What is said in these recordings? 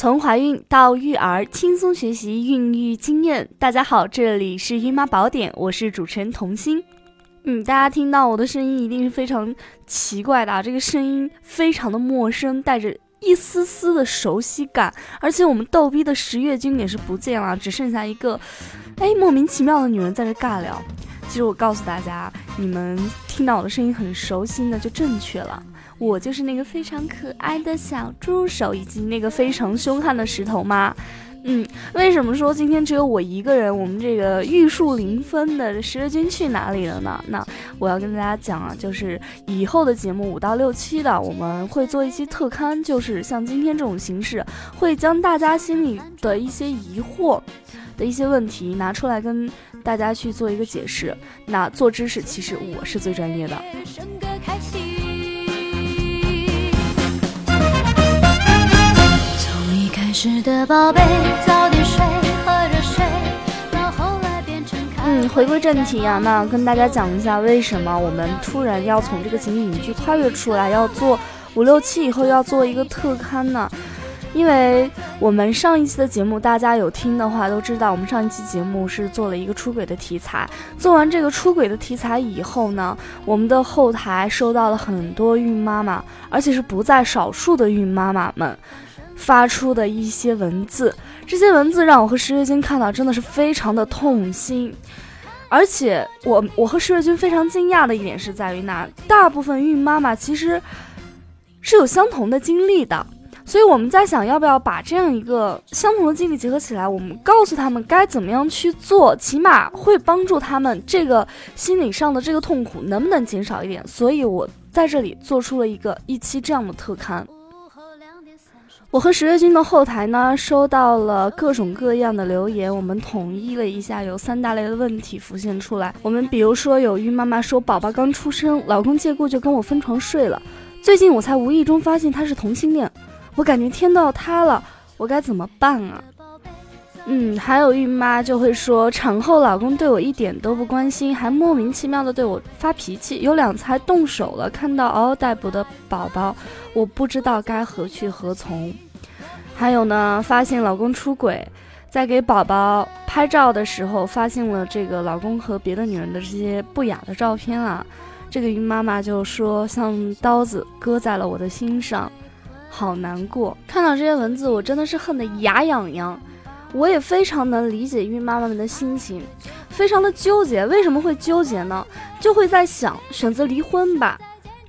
从怀孕到育儿，轻松学习孕育经验。大家好，这里是孕妈宝典，我是主持人童心。嗯，大家听到我的声音一定是非常奇怪的啊，这个声音非常的陌生，带着一丝丝的熟悉感。而且我们逗逼的十月君也是不见了，只剩下一个，哎，莫名其妙的女人在这尬聊。其实我告诉大家，你们听到我的声音很熟悉那就正确了。我就是那个非常可爱的小助手，以及那个非常凶悍的石头妈。嗯，为什么说今天只有我一个人？我们这个玉树临风的十月君去哪里了呢？那我要跟大家讲啊，就是以后的节目五到六期的，我们会做一期特刊，就是像今天这种形式，会将大家心里的一些疑惑的一些问题拿出来跟大家去做一个解释。那做知识，其实我是最专业的。嗯，回归正题啊，那跟大家讲一下，为什么我们突然要从这个情景剧跨越出来，要做五六期以后要做一个特刊呢？因为我们上一期的节目，大家有听的话都知道，我们上一期节目是做了一个出轨的题材。做完这个出轨的题材以后呢，我们的后台收到了很多孕妈妈，而且是不在少数的孕妈妈们。发出的一些文字，这些文字让我和十月君看到真的是非常的痛心，而且我我和十月君非常惊讶的一点是在于，那大部分孕妈妈其实是有相同的经历的，所以我们在想要不要把这样一个相同的经历结合起来，我们告诉他们该怎么样去做，起码会帮助他们这个心理上的这个痛苦能不能减少一点，所以我在这里做出了一个一期这样的特刊。我和十月君的后台呢，收到了各种各样的留言，我们统一了一下，有三大类的问题浮现出来。我们比如说，有孕妈妈说，宝宝刚出生，老公借故就跟我分床睡了，最近我才无意中发现他是同性恋，我感觉天都要塌了，我该怎么办啊？嗯，还有孕妈就会说，产后老公对我一点都不关心，还莫名其妙的对我发脾气，有两次还动手了。看到嗷嗷待哺的宝宝，我不知道该何去何从。还有呢，发现老公出轨，在给宝宝拍照的时候，发现了这个老公和别的女人的这些不雅的照片啊。这个孕妈妈就说，像刀子割在了我的心上，好难过。看到这些文字，我真的是恨得牙痒痒。我也非常能理解孕妈妈们的心情，非常的纠结。为什么会纠结呢？就会在想选择离婚吧，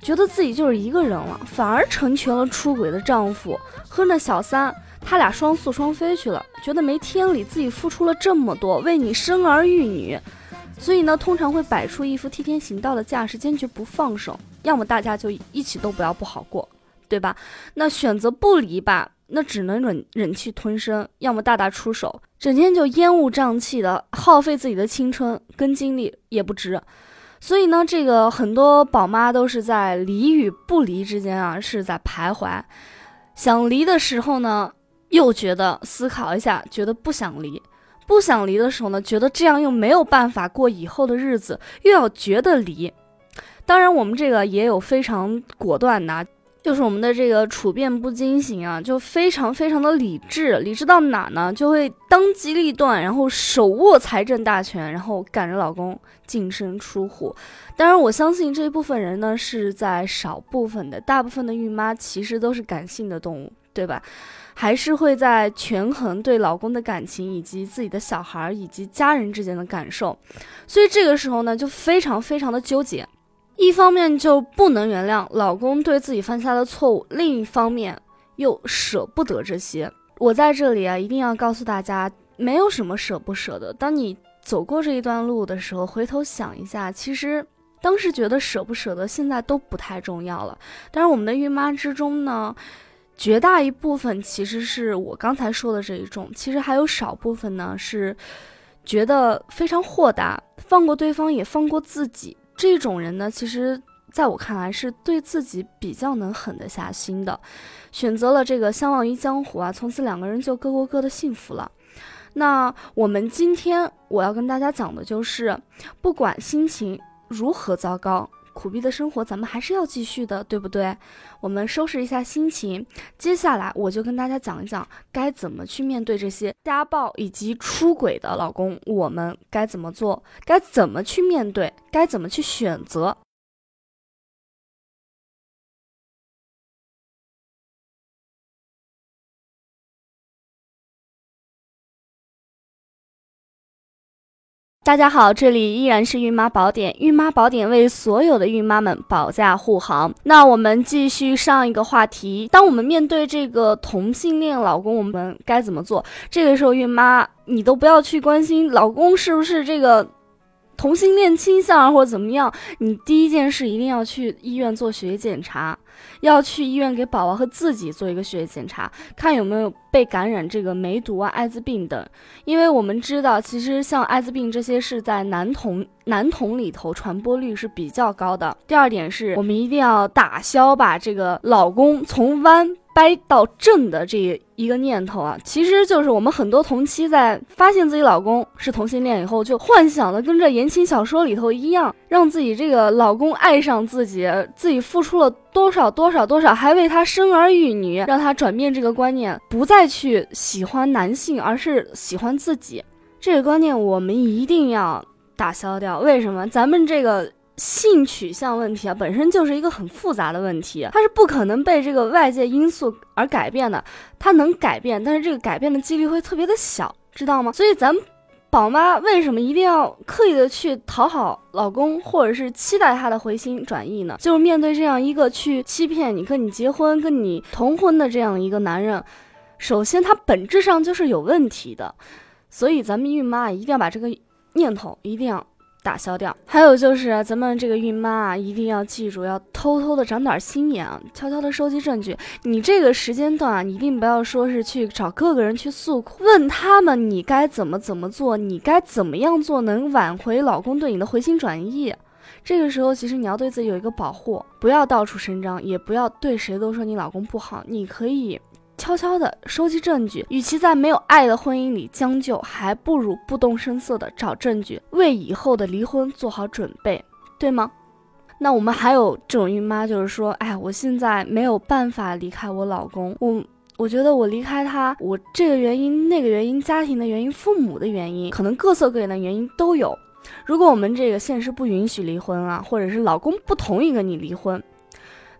觉得自己就是一个人了，反而成全了出轨的丈夫和那小三，他俩双宿双飞去了，觉得没天理。自己付出了这么多，为你生儿育女，所以呢，通常会摆出一副替天行道的架势，坚决不放手。要么大家就一起都不要不好过，对吧？那选择不离吧。那只能忍忍气吞声，要么大打出手，整天就烟雾瘴气的，耗费自己的青春跟精力也不值。所以呢，这个很多宝妈都是在离与不离之间啊，是在徘徊。想离的时候呢，又觉得思考一下，觉得不想离；不想离的时候呢，觉得这样又没有办法过以后的日子，又要觉得离。当然，我们这个也有非常果断的。就是我们的这个处变不惊型啊，就非常非常的理智，理智到哪呢？就会当机立断，然后手握财政大权，然后赶着老公净身出户。当然，我相信这一部分人呢是在少部分的，大部分的孕妈其实都是感性的动物，对吧？还是会在权衡对老公的感情，以及自己的小孩以及家人之间的感受，所以这个时候呢，就非常非常的纠结。一方面就不能原谅老公对自己犯下的错误，另一方面又舍不得这些。我在这里啊，一定要告诉大家，没有什么舍不舍得。当你走过这一段路的时候，回头想一下，其实当时觉得舍不舍得，现在都不太重要了。但是我们的孕妈之中呢，绝大一部分其实是我刚才说的这一种，其实还有少部分呢是觉得非常豁达，放过对方也放过自己。这种人呢，其实在我看来是对自己比较能狠得下心的，选择了这个相忘于江湖啊，从此两个人就各过各的幸福了。那我们今天我要跟大家讲的就是，不管心情如何糟糕，苦逼的生活咱们还是要继续的，对不对？我们收拾一下心情，接下来我就跟大家讲一讲该怎么去面对这些家暴以及出轨的老公，我们该怎么做，该怎么去面对，该怎么去选择。大家好，这里依然是孕妈宝典，孕妈宝典为所有的孕妈们保驾护航。那我们继续上一个话题，当我们面对这个同性恋老公，我们该怎么做？这个时候，孕妈你都不要去关心老公是不是这个。同性恋倾向啊或者怎么样，你第一件事一定要去医院做血液检查，要去医院给宝宝和自己做一个血液检查，看有没有被感染这个梅毒啊、艾滋病等。因为我们知道，其实像艾滋病这些是在男童男童里头传播率是比较高的。第二点是我们一定要打消把这个老公从弯。掰到正的这一个念头啊，其实就是我们很多同妻在发现自己老公是同性恋以后，就幻想的跟这言情小说里头一样，让自己这个老公爱上自己，自己付出了多少多少多少，还为他生儿育女，让他转变这个观念，不再去喜欢男性，而是喜欢自己。这个观念我们一定要打消掉。为什么？咱们这个。性取向问题啊，本身就是一个很复杂的问题，它是不可能被这个外界因素而改变的。它能改变，但是这个改变的几率会特别的小，知道吗？所以咱们宝妈为什么一定要刻意的去讨好老公，或者是期待他的回心转意呢？就是面对这样一个去欺骗你、跟你结婚、跟你同婚的这样一个男人，首先他本质上就是有问题的。所以咱们孕妈一定要把这个念头一定要。打消掉，还有就是咱们这个孕妈啊，一定要记住，要偷偷的长点心眼啊，悄悄的收集证据。你这个时间段啊，你一定不要说是去找各个人去诉苦，问他们你该怎么怎么做，你该怎么样做能挽回老公对你的回心转意。这个时候，其实你要对自己有一个保护，不要到处声张，也不要对谁都说你老公不好，你可以。悄悄地收集证据，与其在没有爱的婚姻里将就，还不如不动声色地找证据，为以后的离婚做好准备，对吗？那我们还有这种孕妈，就是说，哎，我现在没有办法离开我老公，我我觉得我离开他，我这个原因、那个原因、家庭的原因、父母的原因，可能各色各样的原因都有。如果我们这个现实不允许离婚啊，或者是老公不同意跟你离婚，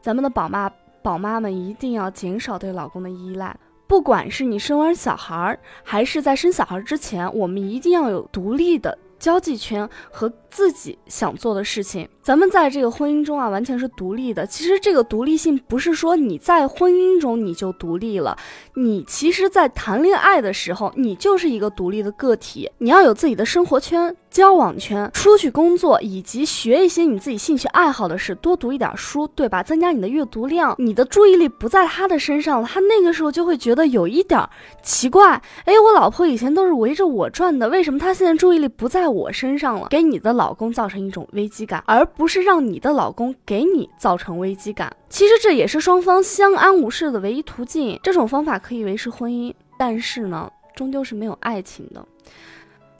咱们的宝妈。宝妈们一定要减少对老公的依赖，不管是你生完小孩儿，还是在生小孩之前，我们一定要有独立的交际圈和自己想做的事情。咱们在这个婚姻中啊，完全是独立的。其实这个独立性不是说你在婚姻中你就独立了，你其实，在谈恋爱的时候，你就是一个独立的个体，你要有自己的生活圈。交往圈，出去工作，以及学一些你自己兴趣爱好的事，多读一点书，对吧？增加你的阅读量，你的注意力不在他的身上了，他那个时候就会觉得有一点奇怪。哎，我老婆以前都是围着我转的，为什么她现在注意力不在我身上了？给你的老公造成一种危机感，而不是让你的老公给你造成危机感。其实这也是双方相安无事的唯一途径。这种方法可以维持婚姻，但是呢，终究是没有爱情的。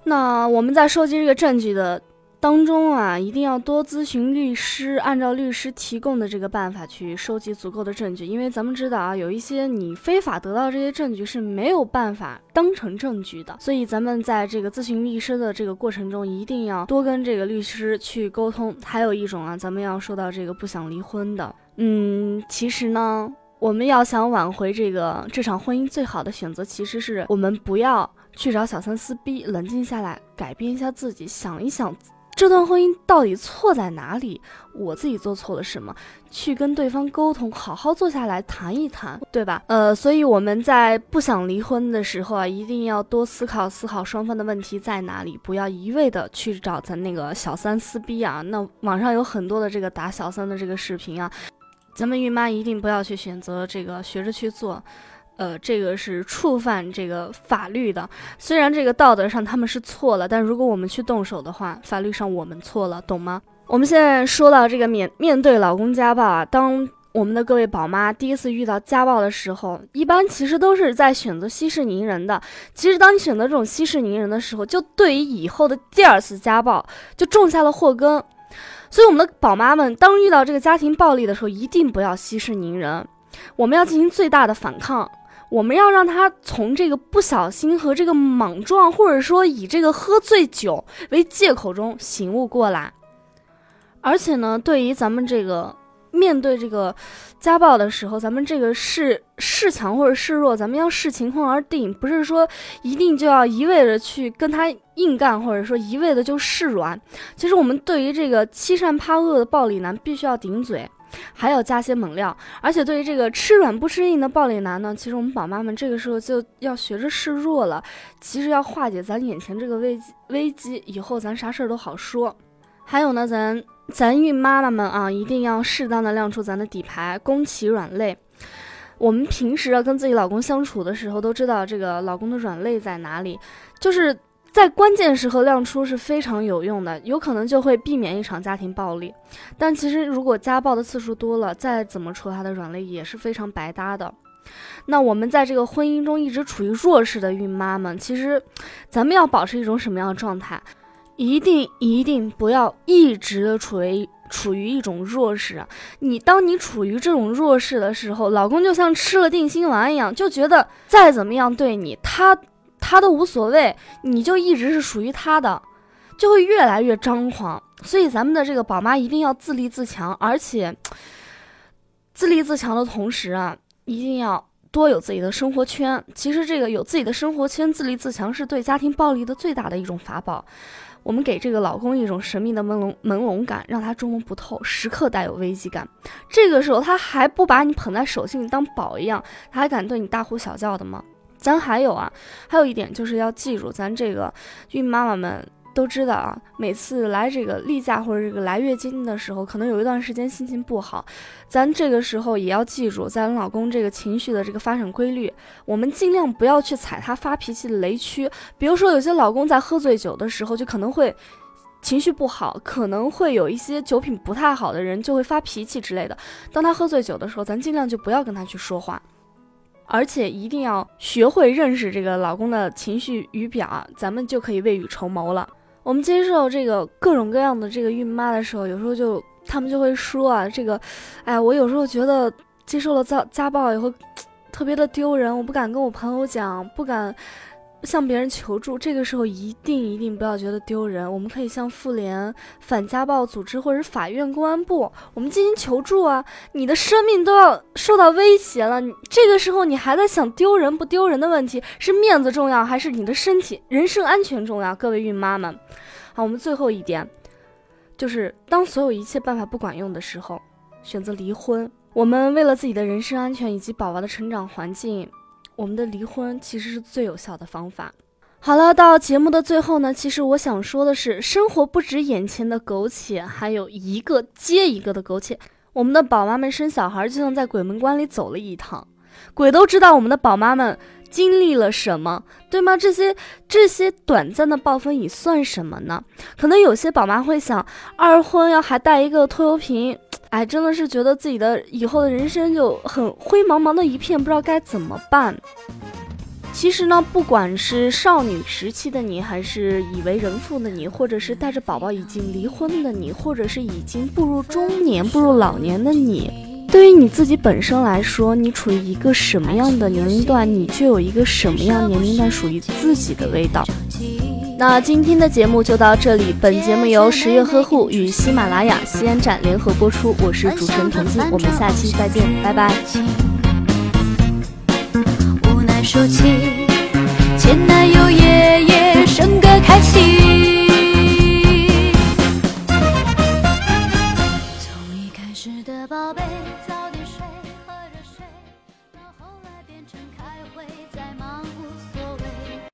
那我们在收集这个证据的当中啊，一定要多咨询律师，按照律师提供的这个办法去收集足够的证据。因为咱们知道啊，有一些你非法得到这些证据是没有办法当成证据的，所以咱们在这个咨询律师的这个过程中，一定要多跟这个律师去沟通。还有一种啊，咱们要说到这个不想离婚的，嗯，其实呢，我们要想挽回这个这场婚姻，最好的选择其实是我们不要。去找小三撕逼，冷静下来，改变一下自己，想一想这段婚姻到底错在哪里，我自己做错了什么，去跟对方沟通，好好坐下来谈一谈，对吧？呃，所以我们在不想离婚的时候啊，一定要多思考思考双方的问题在哪里，不要一味的去找咱那个小三撕逼啊。那网上有很多的这个打小三的这个视频啊，咱们孕妈一定不要去选择这个学着去做。呃，这个是触犯这个法律的。虽然这个道德上他们是错了，但如果我们去动手的话，法律上我们错了，懂吗？我们现在说到这个面面对老公家暴啊，当我们的各位宝妈第一次遇到家暴的时候，一般其实都是在选择息事宁人的。其实当你选择这种息事宁人的时候，就对于以后的第二次家暴就种下了祸根。所以我们的宝妈们，当遇到这个家庭暴力的时候，一定不要息事宁人，我们要进行最大的反抗。我们要让他从这个不小心和这个莽撞，或者说以这个喝醉酒为借口中醒悟过来。而且呢，对于咱们这个面对这个家暴的时候，咱们这个是示强或者示弱，咱们要视情况而定，不是说一定就要一味的去跟他硬干，或者说一味的就示软。其实我们对于这个欺善怕恶的暴力男，必须要顶嘴。还要加些猛料，而且对于这个吃软不吃硬的暴力男呢，其实我们宝妈们这个时候就要学着示弱了。其实要化解咱眼前这个危机，危机以后咱啥事儿都好说。还有呢，咱咱孕妈妈们啊，一定要适当的亮出咱的底牌，攻其软肋。我们平时啊跟自己老公相处的时候，都知道这个老公的软肋在哪里，就是。在关键时刻亮出是非常有用的，有可能就会避免一场家庭暴力。但其实如果家暴的次数多了，再怎么戳他的软肋也是非常白搭的。那我们在这个婚姻中一直处于弱势的孕妈们，其实咱们要保持一种什么样的状态？一定一定不要一直处于处于一种弱势。你当你处于这种弱势的时候，老公就像吃了定心丸一样，就觉得再怎么样对你，他。他都无所谓，你就一直是属于他的，就会越来越张狂。所以咱们的这个宝妈一定要自立自强，而且自立自强的同时啊，一定要多有自己的生活圈。其实这个有自己的生活圈，自立自强是对家庭暴力的最大的一种法宝。我们给这个老公一种神秘的朦胧朦胧感，让他捉摸不透，时刻带有危机感。这个时候他还不把你捧在手心里当宝一样，他还敢对你大呼小叫的吗？咱还有啊，还有一点就是要记住，咱这个孕妈妈们都知道啊，每次来这个例假或者这个来月经的时候，可能有一段时间心情不好，咱这个时候也要记住咱老公这个情绪的这个发展规律，我们尽量不要去踩他发脾气的雷区。比如说，有些老公在喝醉酒的时候，就可能会情绪不好，可能会有一些酒品不太好的人就会发脾气之类的。当他喝醉酒的时候，咱尽量就不要跟他去说话。而且一定要学会认识这个老公的情绪语表，咱们就可以未雨绸缪了。我们接受这个各种各样的这个孕妈的时候，有时候就他们就会说啊，这个，哎，我有时候觉得接受了遭 家暴以后，特别的丢人，我不敢跟我朋友讲，不敢。向别人求助，这个时候一定一定不要觉得丢人。我们可以向妇联、反家暴组织或者法院、公安部，我们进行求助啊！你的生命都要受到威胁了，你这个时候你还在想丢人不丢人的问题，是面子重要还是你的身体、人身安全重要？各位孕妈们，好，我们最后一点，就是当所有一切办法不管用的时候，选择离婚。我们为了自己的人身安全以及宝宝的成长环境。我们的离婚其实是最有效的方法。好了，到节目的最后呢，其实我想说的是，生活不止眼前的苟且，还有一个接一个的苟且。我们的宝妈们生小孩就像在鬼门关里走了一趟，鬼都知道我们的宝妈们经历了什么，对吗？这些这些短暂的暴风雨算什么呢？可能有些宝妈会想，二婚要还带一个拖油瓶。哎，真的是觉得自己的以后的人生就很灰茫茫的一片，不知道该怎么办。其实呢，不管是少女时期的你，还是已为人父的你，或者是带着宝宝已经离婚的你，或者是已经步入中年、步入老年的你，对于你自己本身来说，你处于一个什么样的年龄段，你就有一个什么样年龄段属于自己的味道。那今天的节目就到这里，本节目由十月呵护与喜马拉雅西安站联合播出，我是主持人童心，我们下期再见，拜拜。无奈说起前男友夜夜笙歌开启，